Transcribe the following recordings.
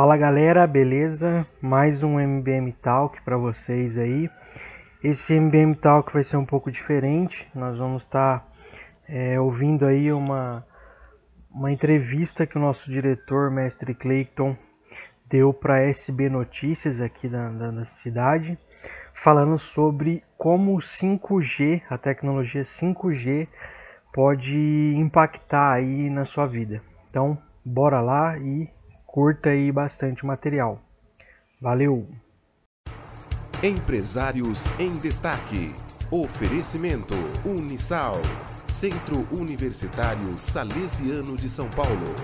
Fala galera, beleza? Mais um MBM Talk para vocês aí. Esse MBM Talk vai ser um pouco diferente. Nós vamos estar tá, é, ouvindo aí uma, uma entrevista que o nosso diretor, mestre Clayton, deu para SB Notícias aqui da, da, da cidade, falando sobre como o 5G, a tecnologia 5G, pode impactar aí na sua vida. Então, bora lá e curta aí bastante material. Valeu! Empresários em Destaque. Oferecimento Unisal, Centro Universitário Salesiano de São Paulo.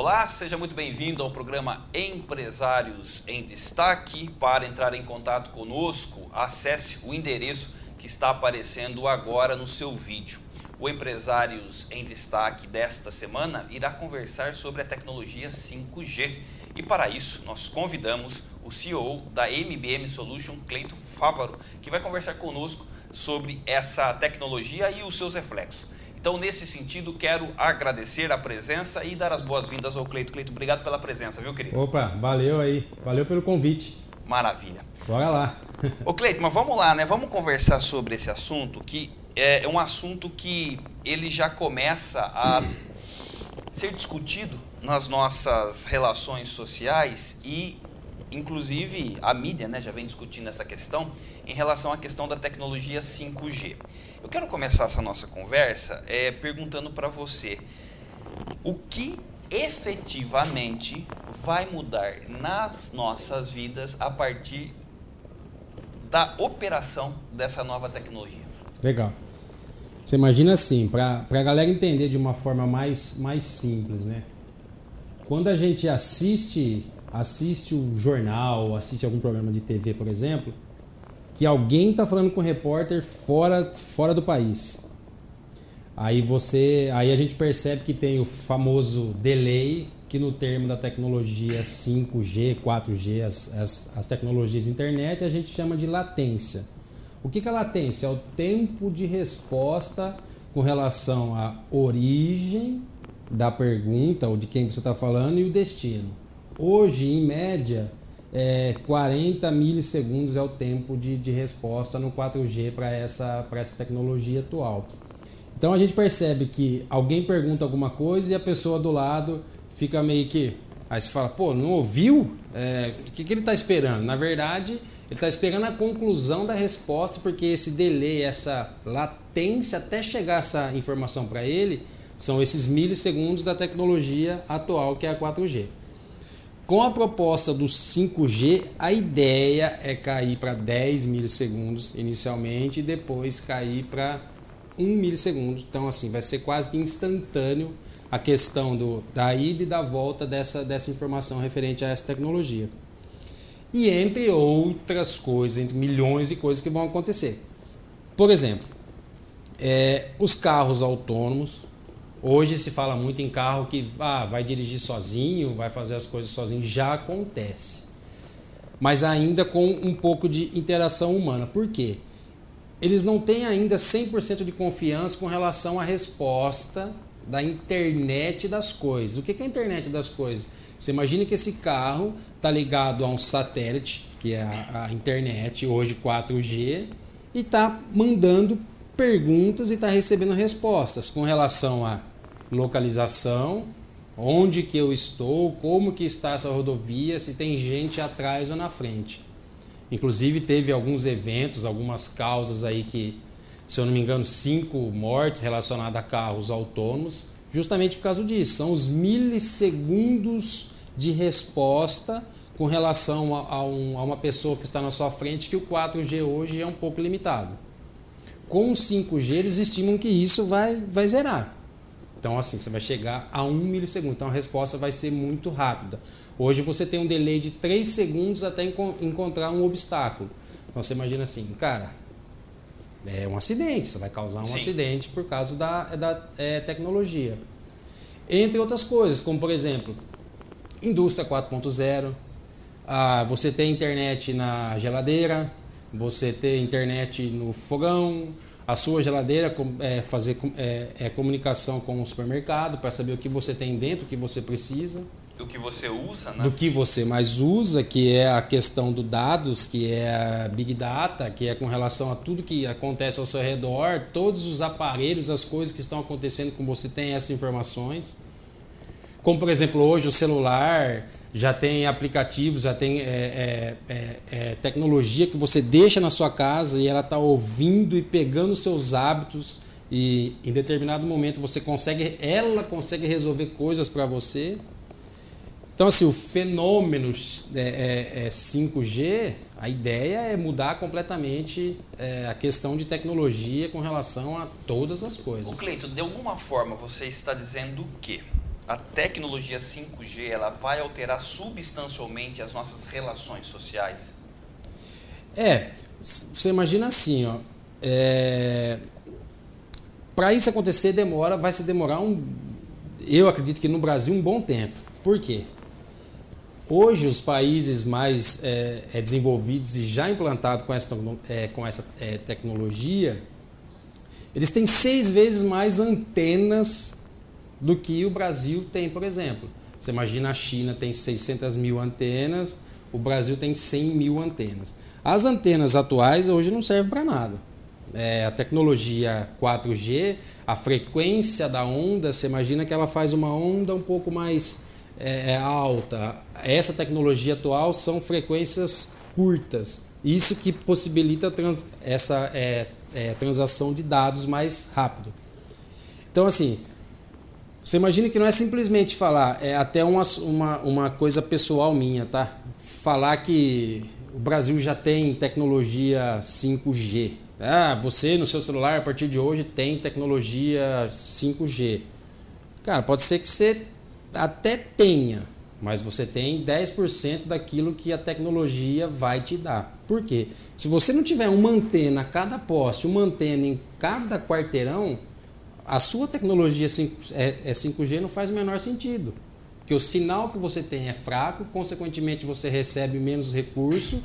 Olá, seja muito bem-vindo ao programa Empresários em Destaque. Para entrar em contato conosco, acesse o endereço que está aparecendo agora no seu vídeo. O Empresários em Destaque desta semana irá conversar sobre a tecnologia 5G. E para isso, nós convidamos o CEO da MBM Solution, Cleito Fávaro, que vai conversar conosco sobre essa tecnologia e os seus reflexos. Então, nesse sentido, quero agradecer a presença e dar as boas-vindas ao Cleito. Cleito, obrigado pela presença, viu, querido? Opa, valeu aí. Valeu pelo convite. Maravilha. Bora lá. Ô, Cleito, mas vamos lá, né? Vamos conversar sobre esse assunto, que é um assunto que ele já começa a ser discutido nas nossas relações sociais e, inclusive, a mídia né, já vem discutindo essa questão em relação à questão da tecnologia 5G. Eu quero começar essa nossa conversa é, perguntando para você o que efetivamente vai mudar nas nossas vidas a partir da operação dessa nova tecnologia. Legal. Você imagina assim, para a galera entender de uma forma mais, mais simples, né? Quando a gente assiste assiste o jornal, assiste algum programa de TV, por exemplo, que alguém está falando com o repórter fora, fora do país. Aí você, aí a gente percebe que tem o famoso delay, que no termo da tecnologia 5G, 4G, as, as, as tecnologias de internet, a gente chama de latência. O que, que é latência? É o tempo de resposta com relação à origem da pergunta ou de quem você está falando e o destino. Hoje, em média, é, 40 milissegundos é o tempo de, de resposta no 4G para essa, essa tecnologia atual. Então a gente percebe que alguém pergunta alguma coisa e a pessoa do lado fica meio que. Aí você fala, pô, não ouviu? É, o que, que ele está esperando? Na verdade, ele está esperando a conclusão da resposta, porque esse delay, essa latência até chegar essa informação para ele, são esses milissegundos da tecnologia atual que é a 4G. Com a proposta do 5G, a ideia é cair para 10 milissegundos inicialmente e depois cair para 1 milissegundo. Então, assim, vai ser quase que instantâneo a questão do, da ida e da volta dessa, dessa informação referente a essa tecnologia. E entre outras coisas, entre milhões de coisas que vão acontecer. Por exemplo, é, os carros autônomos, Hoje se fala muito em carro que ah, vai dirigir sozinho, vai fazer as coisas sozinho. Já acontece. Mas ainda com um pouco de interação humana. Por quê? Eles não têm ainda 100% de confiança com relação à resposta da internet das coisas. O que é a internet das coisas? Você imagina que esse carro está ligado a um satélite, que é a, a internet, hoje 4G, e está mandando perguntas e está recebendo respostas com relação a localização, onde que eu estou, como que está essa rodovia, se tem gente atrás ou na frente. Inclusive teve alguns eventos, algumas causas aí que, se eu não me engano, cinco mortes relacionadas a carros autônomos, justamente por causa disso. São os milissegundos de resposta com relação a, a, um, a uma pessoa que está na sua frente, que o 4G hoje é um pouco limitado. Com o 5G, eles estimam que isso vai, vai zerar. Então, assim, você vai chegar a um milissegundo. Então, a resposta vai ser muito rápida. Hoje, você tem um delay de 3 segundos até encontrar um obstáculo. Então, você imagina assim, cara, é um acidente. Você vai causar um Sim. acidente por causa da, da é, tecnologia. Entre outras coisas, como por exemplo, indústria 4.0, ah, você tem internet na geladeira, você tem internet no fogão, a sua geladeira é fazer é, é comunicação com o supermercado para saber o que você tem dentro, o que você precisa. Do que você usa, né? Do que você mais usa, que é a questão do dados, que é a Big Data, que é com relação a tudo que acontece ao seu redor, todos os aparelhos, as coisas que estão acontecendo com você tem essas informações. Como, por exemplo, hoje o celular, já tem aplicativos, já tem é, é, é, é, tecnologia que você deixa na sua casa e ela está ouvindo e pegando seus hábitos e em determinado momento você consegue, ela consegue resolver coisas para você. Então assim, o fenômeno 5G, é, é, a ideia é mudar completamente a questão de tecnologia com relação a todas as coisas. O Cleito, de alguma forma você está dizendo o quê? A tecnologia 5G ela vai alterar substancialmente as nossas relações sociais? É, você imagina assim, ó, é, para isso acontecer demora, vai se demorar um, eu acredito que no Brasil um bom tempo. Por quê? Hoje os países mais é, é desenvolvidos e já implantados com essa, é, com essa é, tecnologia, eles têm seis vezes mais antenas do que o Brasil tem, por exemplo. Você imagina a China tem 600 mil antenas, o Brasil tem 100 mil antenas. As antenas atuais hoje não servem para nada. É, a tecnologia 4G, a frequência da onda, você imagina que ela faz uma onda um pouco mais é, é alta. Essa tecnologia atual são frequências curtas. Isso que possibilita trans, essa é, é, transação de dados mais rápido. Então, assim, você imagina que não é simplesmente falar, é até uma, uma, uma coisa pessoal minha, tá? Falar que o Brasil já tem tecnologia 5G. Ah, você no seu celular a partir de hoje tem tecnologia 5G. Cara, pode ser que você até tenha, mas você tem 10% daquilo que a tecnologia vai te dar. Por quê? Se você não tiver uma antena a cada poste, uma antena em cada quarteirão, a sua tecnologia 5, é, é 5G não faz o menor sentido. Porque o sinal que você tem é fraco, consequentemente você recebe menos recurso.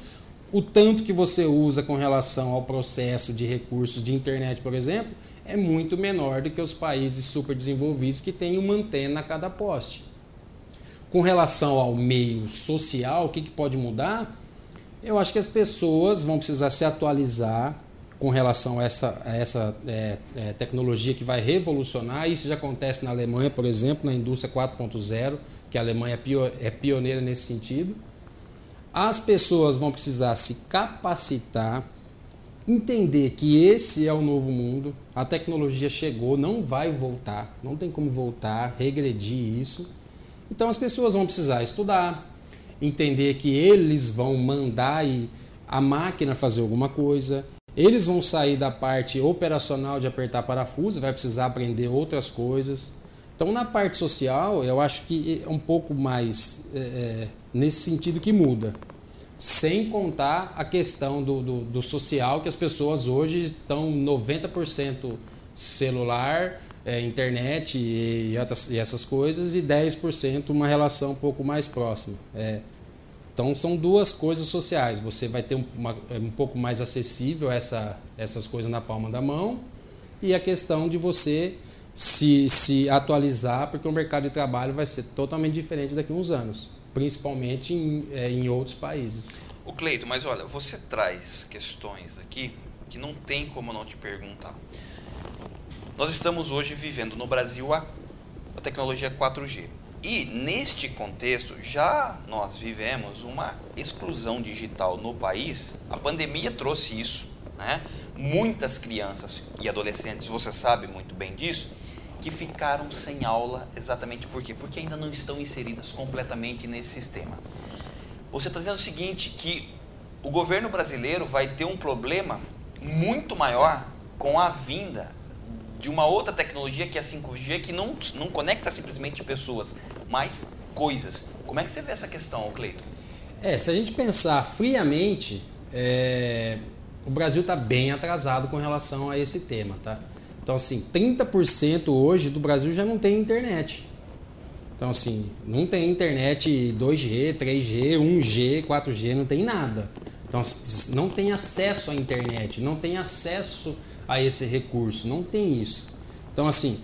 O tanto que você usa com relação ao processo de recursos de internet, por exemplo, é muito menor do que os países super desenvolvidos que têm uma antena a cada poste. Com relação ao meio social, o que, que pode mudar? Eu acho que as pessoas vão precisar se atualizar com relação a essa, a essa é, é, tecnologia que vai revolucionar. Isso já acontece na Alemanha, por exemplo, na indústria 4.0, que a Alemanha é, é pioneira nesse sentido. As pessoas vão precisar se capacitar, entender que esse é o novo mundo, a tecnologia chegou, não vai voltar, não tem como voltar, regredir isso. Então as pessoas vão precisar estudar, entender que eles vão mandar a máquina fazer alguma coisa, eles vão sair da parte operacional de apertar parafuso, vai precisar aprender outras coisas. Então, na parte social, eu acho que é um pouco mais é, é nesse sentido que muda. Sem contar a questão do, do, do social, que as pessoas hoje estão 90% celular, é, internet e, e, essas coisas, e 10% uma relação um pouco mais próxima. É, então são duas coisas sociais. Você vai ter uma, é um pouco mais acessível essa, essas coisas na palma da mão e a questão de você se, se atualizar, porque o mercado de trabalho vai ser totalmente diferente daqui a uns anos, principalmente em, é, em outros países. O Cleito, mas olha, você traz questões aqui que não tem como não te perguntar. Nós estamos hoje vivendo no Brasil a, a tecnologia 4G. E neste contexto, já nós vivemos uma exclusão digital no país. A pandemia trouxe isso. Né? Muitas crianças e adolescentes, você sabe muito bem disso, que ficaram sem aula exatamente por quê? Porque ainda não estão inseridas completamente nesse sistema. Você está dizendo o seguinte, que o governo brasileiro vai ter um problema muito maior com a vinda de uma outra tecnologia que é a 5G, que não, não conecta simplesmente pessoas, mas coisas. Como é que você vê essa questão, Cleiton? É, se a gente pensar friamente, é, o Brasil está bem atrasado com relação a esse tema, tá? Então, assim, 30% hoje do Brasil já não tem internet. Então, assim, não tem internet 2G, 3G, 1G, 4G, não tem nada. Então, não tem acesso à internet, não tem acesso a esse recurso, não tem isso. Então, assim,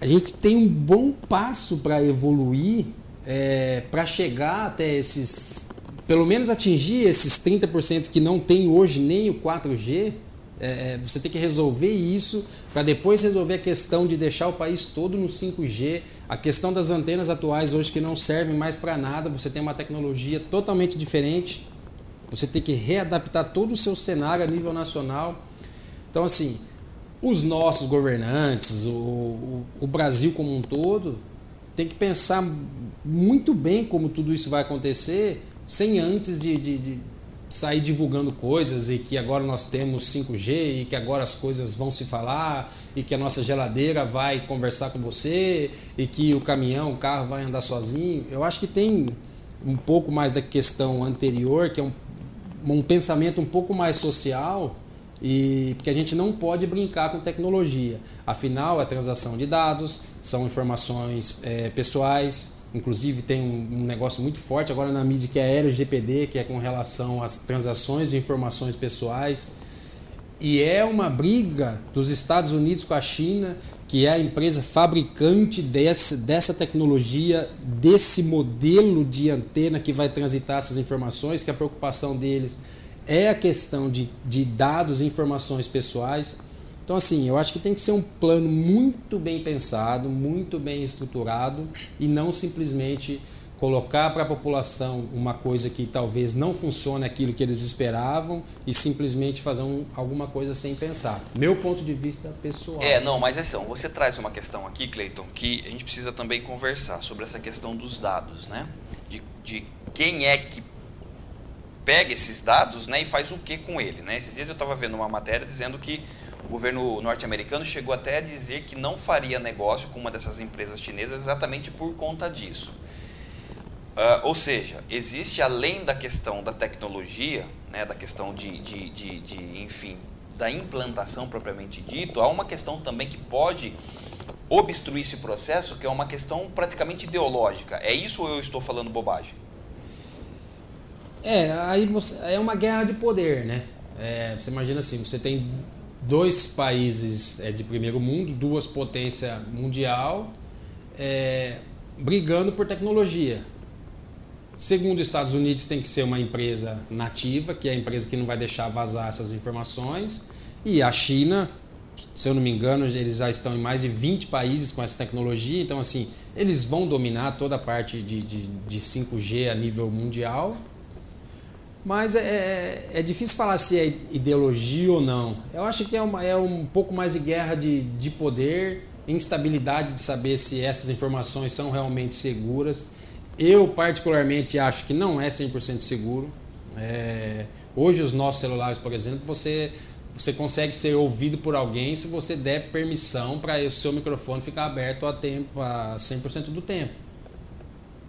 a gente tem um bom passo para evoluir, é, para chegar até esses, pelo menos atingir esses 30% que não tem hoje nem o 4G. É, é, você tem que resolver isso para depois resolver a questão de deixar o país todo no 5G, a questão das antenas atuais hoje que não servem mais para nada, você tem uma tecnologia totalmente diferente, você tem que readaptar todo o seu cenário a nível nacional. Então, assim, os nossos governantes, o, o, o Brasil como um todo, tem que pensar muito bem como tudo isso vai acontecer, sem antes de, de, de sair divulgando coisas e que agora nós temos 5G e que agora as coisas vão se falar e que a nossa geladeira vai conversar com você e que o caminhão, o carro vai andar sozinho. Eu acho que tem um pouco mais da questão anterior, que é um, um pensamento um pouco mais social e porque a gente não pode brincar com tecnologia. Afinal, é transação de dados, são informações é, pessoais. Inclusive tem um, um, negócio muito forte agora na mídia que é a LGPD, que é com relação às transações de informações pessoais. E é uma briga dos Estados Unidos com a China, que é a empresa fabricante dessa, dessa tecnologia, desse modelo de antena que vai transitar essas informações, que a preocupação deles é a questão de, de dados e informações pessoais. Então, assim, eu acho que tem que ser um plano muito bem pensado, muito bem estruturado e não simplesmente colocar para a população uma coisa que talvez não funcione aquilo que eles esperavam e simplesmente fazer um, alguma coisa sem pensar. Meu ponto de vista pessoal. É, não, mas assim, você traz uma questão aqui, Cleiton, que a gente precisa também conversar sobre essa questão dos dados, né? De, de quem é que pega esses dados né, e faz o que com ele. Né? Esses dias eu estava vendo uma matéria dizendo que o governo norte-americano chegou até a dizer que não faria negócio com uma dessas empresas chinesas exatamente por conta disso. Uh, ou seja, existe além da questão da tecnologia, né, da questão de, de, de, de, enfim, da implantação propriamente dito, há uma questão também que pode obstruir esse processo, que é uma questão praticamente ideológica. É isso ou eu estou falando bobagem? É, aí você, é uma guerra de poder, né? É, você imagina assim, você tem dois países é, de primeiro mundo, duas potências mundial, é, brigando por tecnologia. Segundo os Estados Unidos, tem que ser uma empresa nativa, que é a empresa que não vai deixar vazar essas informações. E a China, se eu não me engano, eles já estão em mais de 20 países com essa tecnologia. Então, assim, eles vão dominar toda a parte de, de, de 5G a nível mundial. Mas é, é, é, difícil falar se é ideologia ou não. Eu acho que é, uma, é um pouco mais de guerra de, de poder, instabilidade de saber se essas informações são realmente seguras. Eu, particularmente, acho que não é 100% seguro. É, hoje, os nossos celulares, por exemplo, você, você consegue ser ouvido por alguém se você der permissão para o seu microfone ficar aberto a, tempo, a 100% do tempo.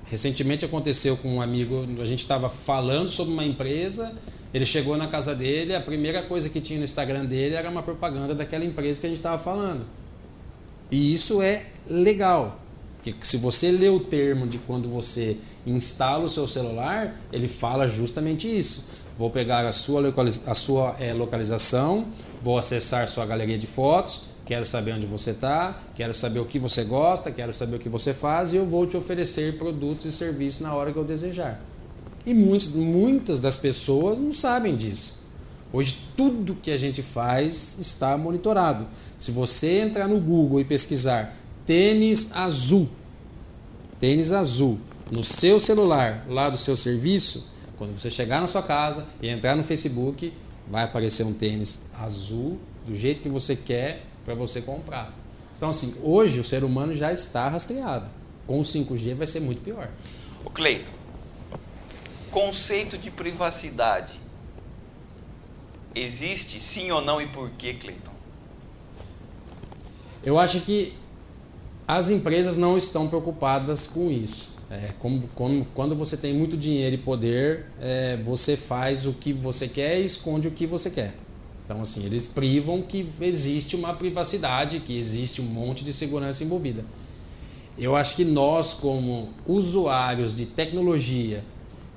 Recentemente aconteceu com um amigo, a gente estava falando sobre uma empresa, ele chegou na casa dele, a primeira coisa que tinha no Instagram dele era uma propaganda daquela empresa que a gente estava falando. E isso é legal, porque se você lê o termo de quando você instala o seu celular, ele fala justamente isso. Vou pegar a sua, localiza a sua é, localização, vou acessar sua galeria de fotos, quero saber onde você está, quero saber o que você gosta, quero saber o que você faz e eu vou te oferecer produtos e serviços na hora que eu desejar. E muitos, muitas das pessoas não sabem disso. Hoje tudo que a gente faz está monitorado. Se você entrar no Google e pesquisar tênis azul, tênis azul, no seu celular, lá do seu serviço, quando você chegar na sua casa e entrar no Facebook, vai aparecer um tênis azul do jeito que você quer para você comprar. Então, assim, hoje o ser humano já está rastreado. Com o 5G vai ser muito pior. O Cleito, conceito de privacidade existe sim ou não e por que, Cleiton? Eu acho que as empresas não estão preocupadas com isso. É, como, como, quando você tem muito dinheiro e poder, é, você faz o que você quer e esconde o que você quer. Então, assim, eles privam que existe uma privacidade, que existe um monte de segurança envolvida. eu acho que nós, como usuários de tecnologia,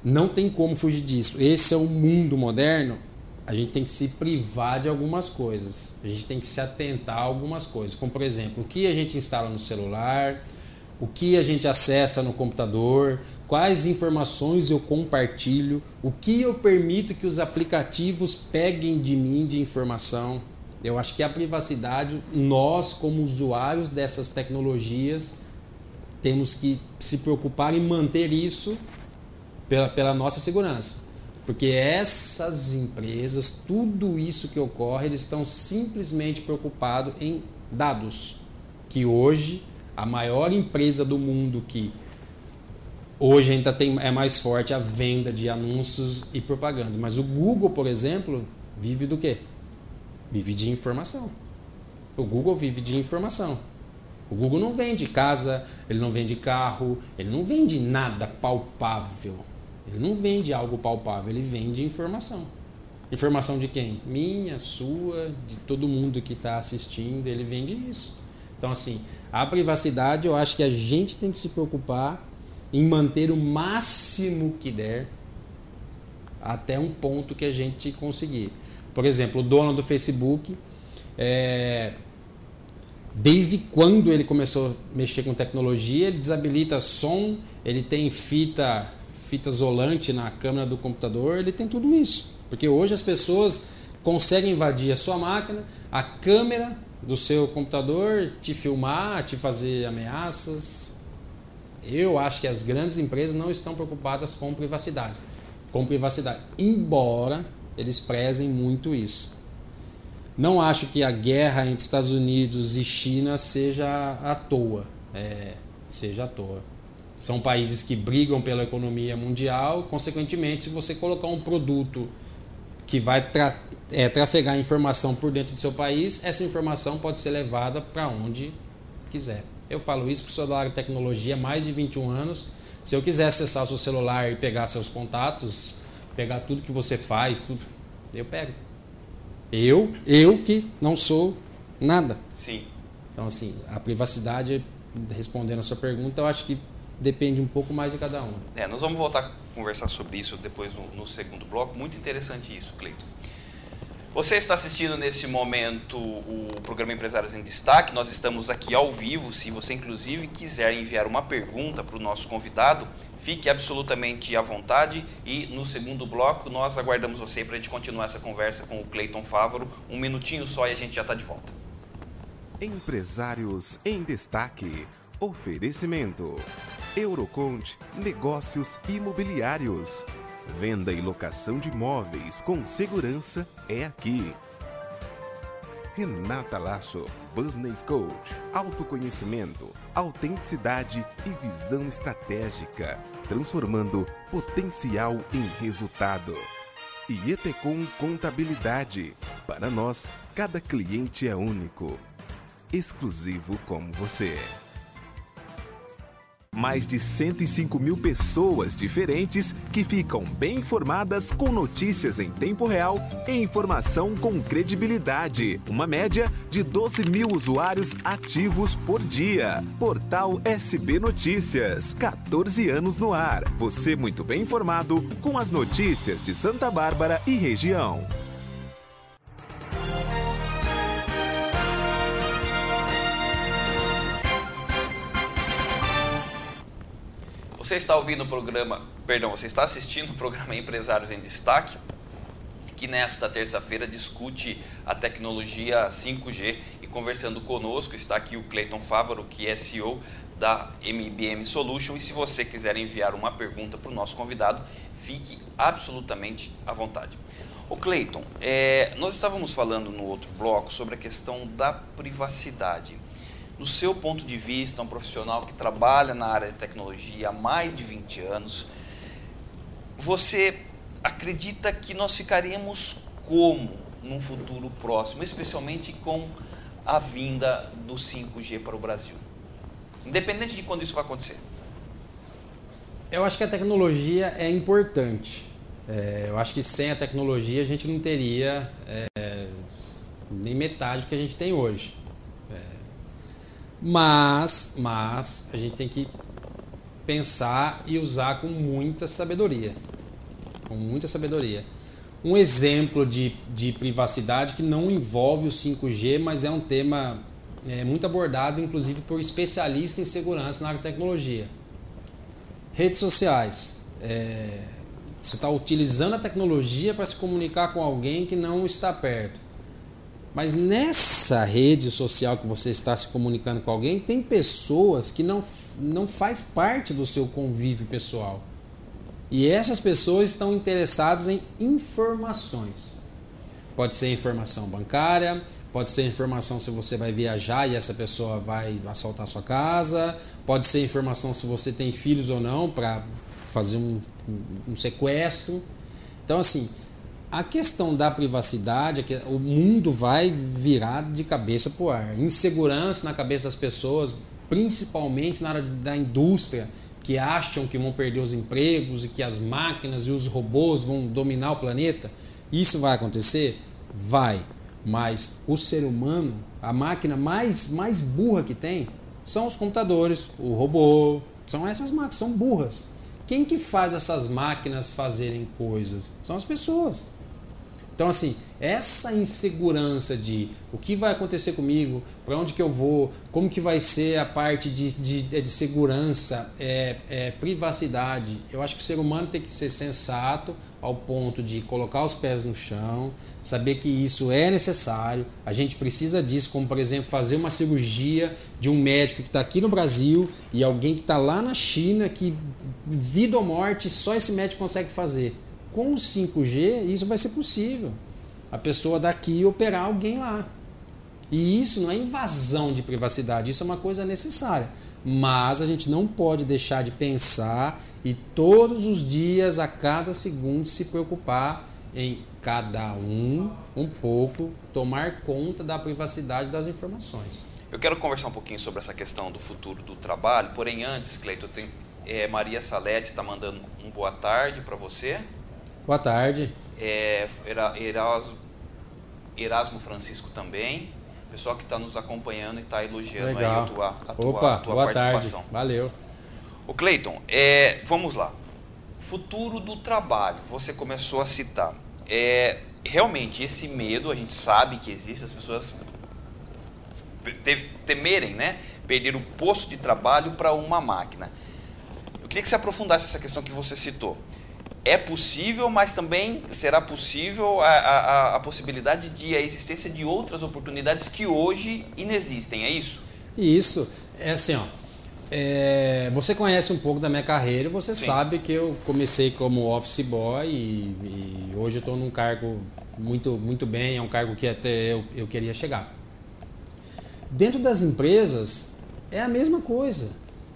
não tem como fugir disso. Esse é o mundo moderno. A gente tem que se privar de algumas coisas. A gente tem que se atentar a algumas coisas. Como, por exemplo, o que a gente instala no celular, o que a gente acessa no computador, quais informações eu compartilho, o que eu permito que os aplicativos peguem de mim de informação. Eu acho que a privacidade, nós, como usuários dessas tecnologias, temos que se preocupar em manter isso pela, pela nossa segurança. Porque essas empresas, tudo isso que ocorre, eles estão simplesmente preocupados em dados. Que hoje, a maior empresa do mundo que hoje ainda tem, é mais forte a venda de anúncios e propagandas. Mas o Google, por exemplo, vive do quê? Vive de informação. O Google vive de informação. O Google não vende casa, ele não vende carro, ele não vende nada palpável. Ele não vende algo palpável, ele vende informação. Informação de quem? Minha, sua, de todo mundo que está assistindo, ele vende isso. Então, assim, a privacidade eu acho que a gente tem que se preocupar em manter o máximo que der até um ponto que a gente conseguir. Por exemplo, o dono do Facebook, é, desde quando ele começou a mexer com tecnologia, ele desabilita som, ele tem fita, fita isolante na câmera do computador, ele tem tudo isso. Porque hoje as pessoas conseguem invadir a sua máquina, a câmera do seu computador, te filmar, te fazer ameaças. Eu acho que as grandes empresas não estão preocupadas com privacidade. Com privacidade. Embora eles prezem muito isso. Não acho que a guerra entre Estados Unidos e China seja à toa. É, seja à toa. São países que brigam pela economia mundial, consequentemente, se você colocar um produto que vai tra é, trafegar informação por dentro do seu país, essa informação pode ser levada para onde quiser. Eu falo isso para o celular de tecnologia há mais de 21 anos. Se eu quiser acessar o seu celular e pegar seus contatos, pegar tudo que você faz, tudo, eu pego. Eu, eu que não sou nada. Sim. Então, assim, a privacidade, respondendo a sua pergunta, eu acho que depende um pouco mais de cada um. É, nós vamos voltar a conversar sobre isso depois no, no segundo bloco. Muito interessante isso, Cleiton. Você está assistindo nesse momento o programa Empresários em Destaque. Nós estamos aqui ao vivo. Se você, inclusive, quiser enviar uma pergunta para o nosso convidado, fique absolutamente à vontade. E no segundo bloco, nós aguardamos você para a gente continuar essa conversa com o Cleiton Fávaro. Um minutinho só e a gente já está de volta. Empresários em Destaque. Oferecimento: Eurocont Negócios Imobiliários. Venda e locação de imóveis com segurança é aqui. Renata Lasso, Business Coach, autoconhecimento, autenticidade e visão estratégica, transformando potencial em resultado. E Etecom Contabilidade. Para nós, cada cliente é único, exclusivo como você mais de 105 mil pessoas diferentes que ficam bem informadas com notícias em tempo real e informação com credibilidade. Uma média de 12 mil usuários ativos por dia. Portal SB Notícias, 14 anos no ar. Você muito bem informado com as notícias de Santa Bárbara e região. Você está ouvindo o programa, perdão, você está assistindo o programa Empresários em Destaque, que nesta terça-feira discute a tecnologia 5G e conversando conosco está aqui o Cleiton Fávaro, que é CEO da MBM Solution. E se você quiser enviar uma pergunta para o nosso convidado, fique absolutamente à vontade. O Cleiton, é, nós estávamos falando no outro bloco sobre a questão da privacidade no seu ponto de vista, um profissional que trabalha na área de tecnologia há mais de 20 anos, você acredita que nós ficaríamos como num futuro próximo, especialmente com a vinda do 5G para o Brasil? Independente de quando isso vai acontecer. Eu acho que a tecnologia é importante. É, eu acho que sem a tecnologia a gente não teria é, nem metade que a gente tem hoje. Mas, mas a gente tem que pensar e usar com muita sabedoria. Com muita sabedoria. Um exemplo de, de privacidade que não envolve o 5G, mas é um tema é, muito abordado, inclusive por especialistas em segurança na área de tecnologia. Redes sociais. É, você está utilizando a tecnologia para se comunicar com alguém que não está perto. Mas nessa rede social que você está se comunicando com alguém, tem pessoas que não, não faz parte do seu convívio pessoal. E essas pessoas estão interessadas em informações. Pode ser informação bancária, pode ser informação se você vai viajar e essa pessoa vai assaltar sua casa, pode ser informação se você tem filhos ou não para fazer um, um, um sequestro. Então, assim, a questão da privacidade, o mundo vai virar de cabeça para o ar. Insegurança na cabeça das pessoas, principalmente na área da indústria, que acham que vão perder os empregos e que as máquinas e os robôs vão dominar o planeta. Isso vai acontecer? Vai. Mas o ser humano, a máquina mais, mais burra que tem, são os computadores, o robô, são essas máquinas, são burras. Quem que faz essas máquinas fazerem coisas? São as pessoas. Então, assim, essa insegurança de o que vai acontecer comigo, para onde que eu vou, como que vai ser a parte de, de, de segurança, é, é, privacidade, eu acho que o ser humano tem que ser sensato ao ponto de colocar os pés no chão, saber que isso é necessário, a gente precisa disso, como por exemplo fazer uma cirurgia de um médico que está aqui no Brasil e alguém que está lá na China, que vida ou morte só esse médico consegue fazer com o 5G isso vai ser possível. A pessoa daqui operar alguém lá. E isso não é invasão de privacidade, isso é uma coisa necessária. Mas a gente não pode deixar de pensar e todos os dias, a cada segundo, se preocupar em cada um, um pouco, tomar conta da privacidade das informações. Eu quero conversar um pouquinho sobre essa questão do futuro do trabalho, porém antes, Cleiton, é, Maria Salete está mandando um boa tarde para você. Boa tarde. É, Erasmo, Erasmo Francisco também. Pessoal que está nos acompanhando e está elogiando Legal. aí a tua, a tua, Opa, a tua boa participação. Tarde. Valeu. O Cleiton, é, vamos lá. Futuro do trabalho, você começou a citar. É, realmente, esse medo, a gente sabe que existe, as pessoas temerem, né? Perder o posto de trabalho para uma máquina. Eu queria que você aprofundasse essa questão que você citou é possível, mas também será possível a, a, a, possibilidade de a existência de outras oportunidades que hoje inexistem, é isso? Isso. É assim, ó. É, você conhece um pouco da minha carreira, você Sim. sabe que eu comecei como office boy e, e hoje eu estou num cargo muito, muito bem, é um cargo que até eu, eu queria chegar. Dentro das empresas é a mesma coisa.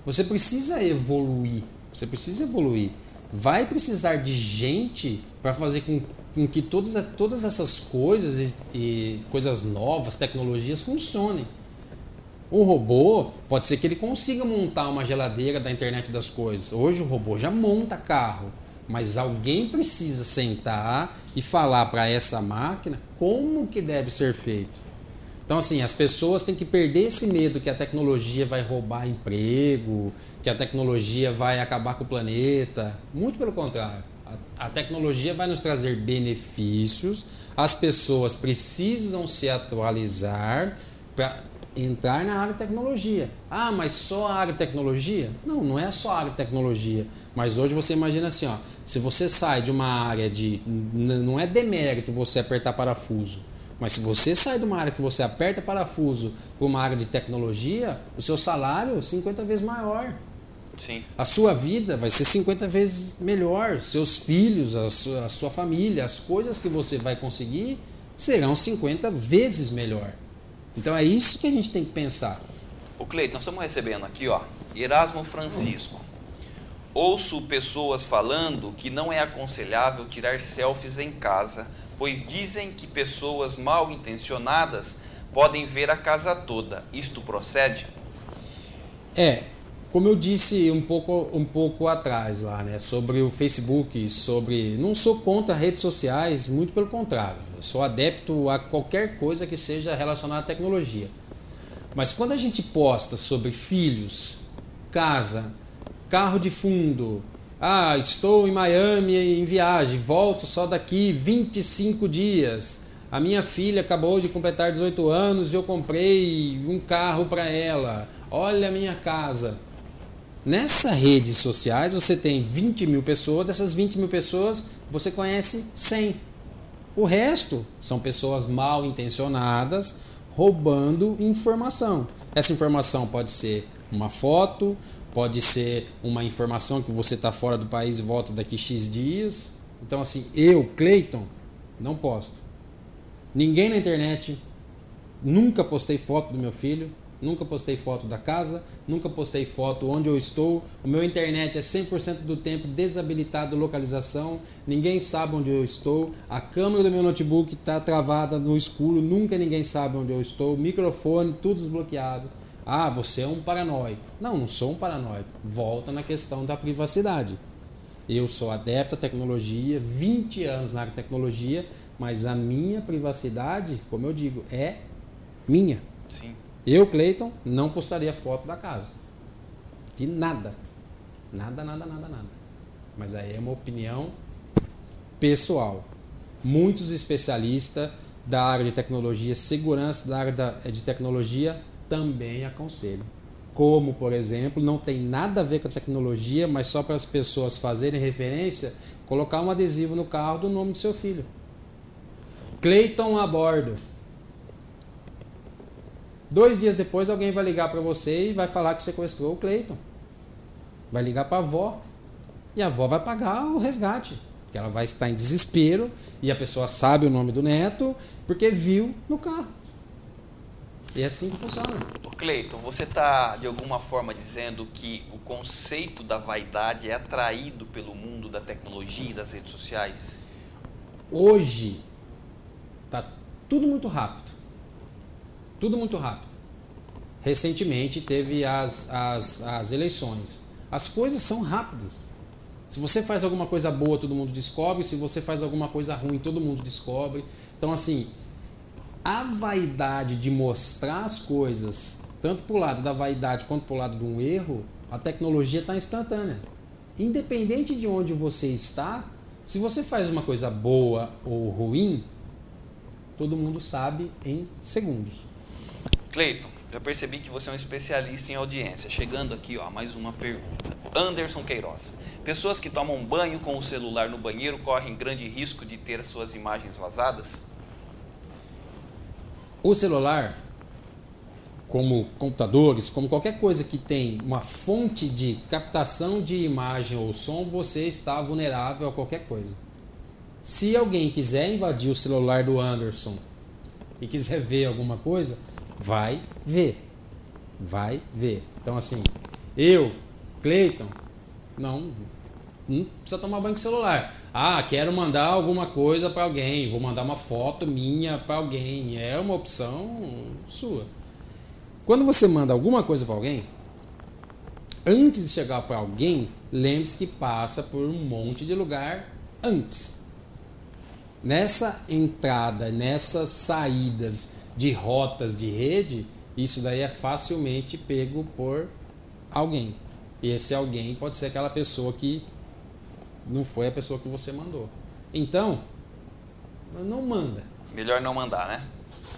Você precisa evoluir. Você precisa evoluir vai precisar de gente para fazer com, com, que todas, todas essas coisas e, e coisas novas, tecnologias funcionem. Um robô, pode ser que ele consiga montar uma geladeira da internet das coisas. Hoje o robô já monta carro, mas alguém precisa sentar e falar para essa máquina como que deve ser feito. Então, assim, as pessoas têm que perder esse medo que a tecnologia vai roubar emprego, que a tecnologia vai acabar com o planeta. Muito pelo contrário. A, a tecnologia vai nos trazer benefícios, as pessoas precisam se atualizar para entrar na área de tecnologia. Ah, mas só a área de tecnologia? Não, não é só a área de tecnologia. Mas hoje você imagina assim, ó, se você sai de uma área de. Não é demérito você apertar parafuso mas se você sai de uma área que você aperta parafuso para uma área de tecnologia, o seu salário é 50 vezes maior. Sim. A sua vida vai ser 50 vezes melhor. Seus filhos, a sua, a sua família, as coisas que você vai conseguir serão 50 vezes melhor. Então é isso que a gente tem que pensar. O Cleito, nós estamos recebendo aqui, ó, Erasmo Francisco. Ouço pessoas falando que não é aconselhável tirar selfies em casa pois dizem que pessoas mal intencionadas podem ver a casa toda. Isto procede? É, como eu disse um pouco, um pouco atrás lá, né, sobre o Facebook, sobre. Não sou contra redes sociais, muito pelo contrário. Eu sou adepto a qualquer coisa que seja relacionada à tecnologia. Mas quando a gente posta sobre filhos, casa, carro de fundo, ah, estou em Miami em viagem, volto só daqui 25 dias. A minha filha acabou de completar 18 anos e eu comprei um carro para ela. Olha a minha casa. Nessas redes sociais você tem 20 mil pessoas, dessas 20 mil pessoas você conhece 100. O resto são pessoas mal intencionadas roubando informação. Essa informação pode ser uma foto, pode ser uma informação que você está fora do país e volta daqui X dias. Então, assim, eu, Clayton, não posto. Ninguém na internet, nunca postei foto do meu filho, nunca postei foto da casa, nunca postei foto onde eu estou. O meu internet é 100% do tempo desabilitado localização, ninguém sabe onde eu estou. A câmera do meu notebook está travada no escuro, nunca ninguém sabe onde eu estou. Microfone, tudo desbloqueado. Ah, você é um paranoico. Não, não sou um paranoico. Volta na questão da privacidade. Eu sou adepto à tecnologia, 20 anos na área de tecnologia, mas a minha privacidade, como eu digo, é minha. Sim. Eu, Cleiton, não postaria foto da casa. De nada. Nada, nada, nada, nada. Mas aí é uma opinião pessoal. Muitos especialistas da área de tecnologia, segurança da área de tecnologia, também aconselham. Como, por exemplo, não tem nada a ver com a tecnologia, mas só para as pessoas fazerem referência, colocar um adesivo no carro do nome do seu filho. Cleiton a bordo. Dois dias depois alguém vai ligar para você e vai falar que sequestrou o Cleiton. Vai ligar para a avó. E a avó vai pagar o resgate. Porque ela vai estar em desespero e a pessoa sabe o nome do neto porque viu no carro. E é assim que funciona. Cleiton, você está de alguma forma dizendo que o conceito da vaidade é atraído pelo mundo da tecnologia e das redes sociais? Hoje está tudo muito rápido. Tudo muito rápido. Recentemente teve as, as, as eleições. As coisas são rápidas. Se você faz alguma coisa boa, todo mundo descobre. Se você faz alguma coisa ruim, todo mundo descobre. Então, assim, a vaidade de mostrar as coisas, tanto para o lado da vaidade quanto para o lado de um erro, a tecnologia está instantânea. Independente de onde você está, se você faz uma coisa boa ou ruim, todo mundo sabe em segundos. Cleiton, já percebi que você é um especialista em audiência. Chegando aqui, ó, mais uma pergunta. Anderson Queiroz. Pessoas que tomam banho com o celular no banheiro correm grande risco de ter suas imagens vazadas? O celular, como computadores, como qualquer coisa que tem uma fonte de captação de imagem ou som, você está vulnerável a qualquer coisa. Se alguém quiser invadir o celular do Anderson e quiser ver alguma coisa, vai ver. Vai ver. Então, assim, eu, Cleiton, não, não precisa tomar banho com celular. Ah, quero mandar alguma coisa para alguém, vou mandar uma foto minha para alguém. É uma opção sua. Quando você manda alguma coisa para alguém, antes de chegar para alguém, lembre-se que passa por um monte de lugar antes. Nessa entrada, nessas saídas de rotas de rede, isso daí é facilmente pego por alguém. E esse alguém pode ser aquela pessoa que não foi a pessoa que você mandou. Então, não manda. Melhor não mandar, né?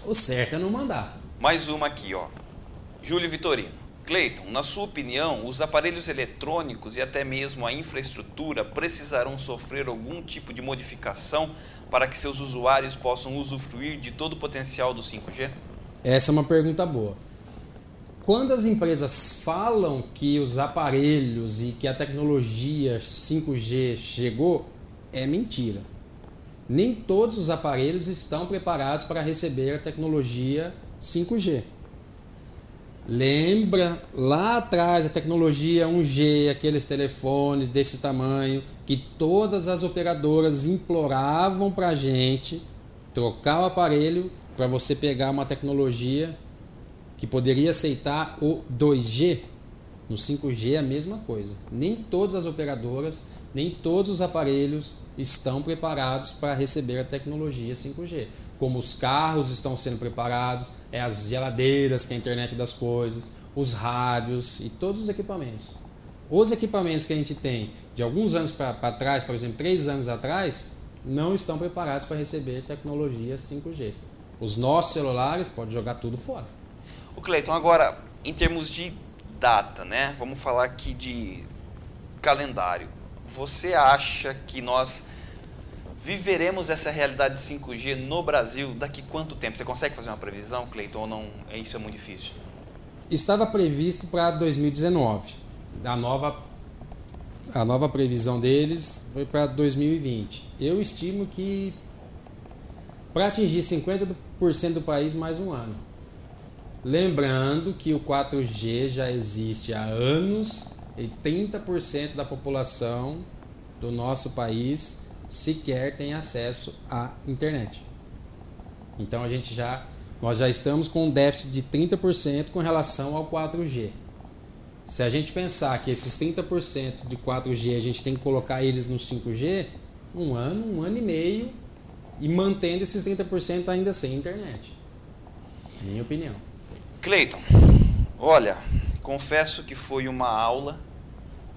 O certo é não mandar. Mais uma aqui, ó. Júlio Vitorino. Cleiton, na sua opinião, os aparelhos eletrônicos e até mesmo a infraestrutura precisarão sofrer algum tipo de modificação para que seus usuários possam usufruir de todo o potencial do 5G? Essa é uma pergunta boa. Quando as empresas falam que os aparelhos e que a tecnologia 5G chegou, é mentira. Nem todos os aparelhos estão preparados para receber a tecnologia 5G. Lembra lá atrás a tecnologia 1G, aqueles telefones desse tamanho, que todas as operadoras imploravam para a gente trocar o aparelho para você pegar uma tecnologia que poderia aceitar o 2G. No 5G é a mesma coisa. Nem todas as operadoras, nem todos os aparelhos estão preparados para receber a tecnologia 5G. como os carros estão sendo preparados, é as geladeiras, que é a internet das coisas, os rádios e todos os equipamentos. Os equipamentos que a gente tem de alguns anos para trás, por exemplo, três anos atrás, não estão preparados para receber tecnologia 5G. Os nossos celulares podem jogar tudo fora. O Cleiton, agora, em termos de data, né? Vamos falar aqui de calendário. Você acha que nós viveremos essa realidade de 5G no Brasil daqui quanto tempo? Você consegue fazer uma previsão, Cleiton, ou não? Isso é muito difícil. Estava previsto para 2019. A nova a nova previsão deles foi para 2020. Eu estimo que para atingir 50% do país mais um ano. Lembrando que o 4G já existe há anos e 30% da população do nosso país sequer tem acesso à internet. Então a gente já nós já estamos com um déficit de 30% com relação ao 4G. Se a gente pensar que esses 30% de 4G a gente tem que colocar eles no 5G, um ano, um ano e meio, e mantendo esses 30% ainda sem internet. Minha opinião. Cleiton, olha, confesso que foi uma aula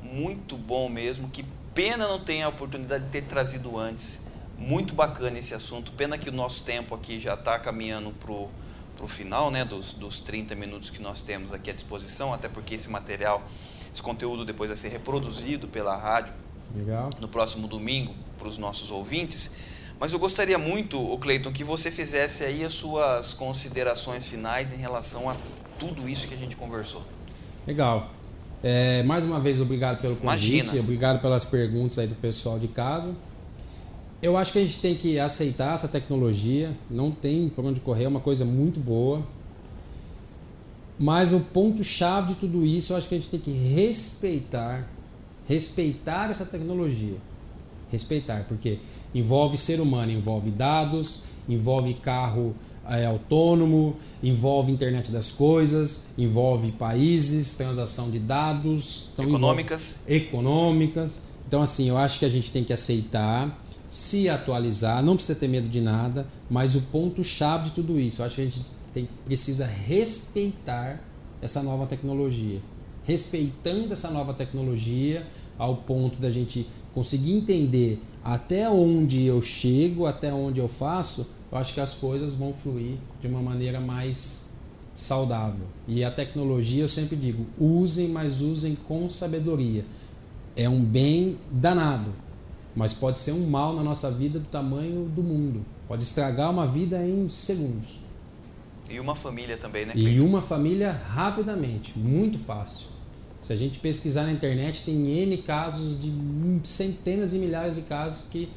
muito bom mesmo. Que pena não ter a oportunidade de ter trazido antes. Muito bacana esse assunto. Pena que o nosso tempo aqui já está caminhando pro para o final né, dos, dos 30 minutos que nós temos aqui à disposição, até porque esse material, esse conteúdo depois vai ser reproduzido pela rádio Legal. no próximo domingo para os nossos ouvintes. Mas eu gostaria muito, o Cleiton, que você fizesse aí as suas considerações finais em relação a tudo isso que a gente conversou. Legal. É, mais uma vez, obrigado pelo convite, Imagina. obrigado pelas perguntas aí do pessoal de casa. Eu acho que a gente tem que aceitar essa tecnologia, não tem por onde correr, é uma coisa muito boa. Mas o ponto-chave de tudo isso, eu acho que a gente tem que respeitar, respeitar essa tecnologia. Respeitar, porque envolve ser humano, envolve dados, envolve carro é, autônomo, envolve internet das coisas, envolve países, transação de dados, então econômicas. Econômicas. Então, assim, eu acho que a gente tem que aceitar se atualizar, não precisa ter medo de nada, mas o ponto-chave de tudo isso, eu acho que a gente tem, precisa respeitar essa nova tecnologia. Respeitando essa nova tecnologia ao ponto da gente conseguir entender até onde eu chego, até onde eu faço, eu acho que as coisas vão fluir de uma maneira mais saudável. E a tecnologia, eu sempre digo, usem, mas usem com sabedoria. É um bem danado, mas pode ser um mal na nossa vida do tamanho do mundo. Pode estragar uma vida em segundos. E uma família também, né? E uma família rapidamente, muito fácil. Se a gente pesquisar na internet, tem N casos de centenas e milhares de casos que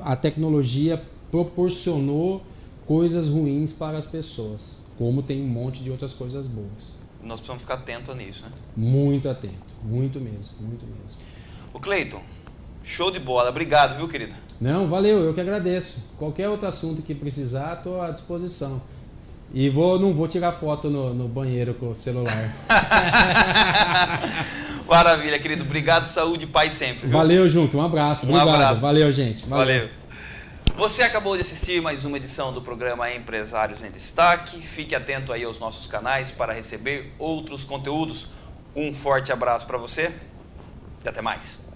a tecnologia proporcionou coisas ruins para as pessoas, como tem um monte de outras coisas boas. Nós precisamos ficar atento nisso, né? Muito atento, muito mesmo, muito mesmo. O Cleiton, Show de bola. Obrigado, viu, querida? Não, valeu, eu que agradeço. Qualquer outro assunto que precisar, estou à disposição. E vou, não vou tirar foto no, no banheiro com o celular. Maravilha, querido. Obrigado, saúde e paz sempre. Viu? Valeu, junto. Um abraço. Um Obrigado. abraço. Valeu, gente. Valeu. Valeu. Você acabou de assistir mais uma edição do programa Empresários em Destaque. Fique atento aí aos nossos canais para receber outros conteúdos. Um forte abraço para você e até mais.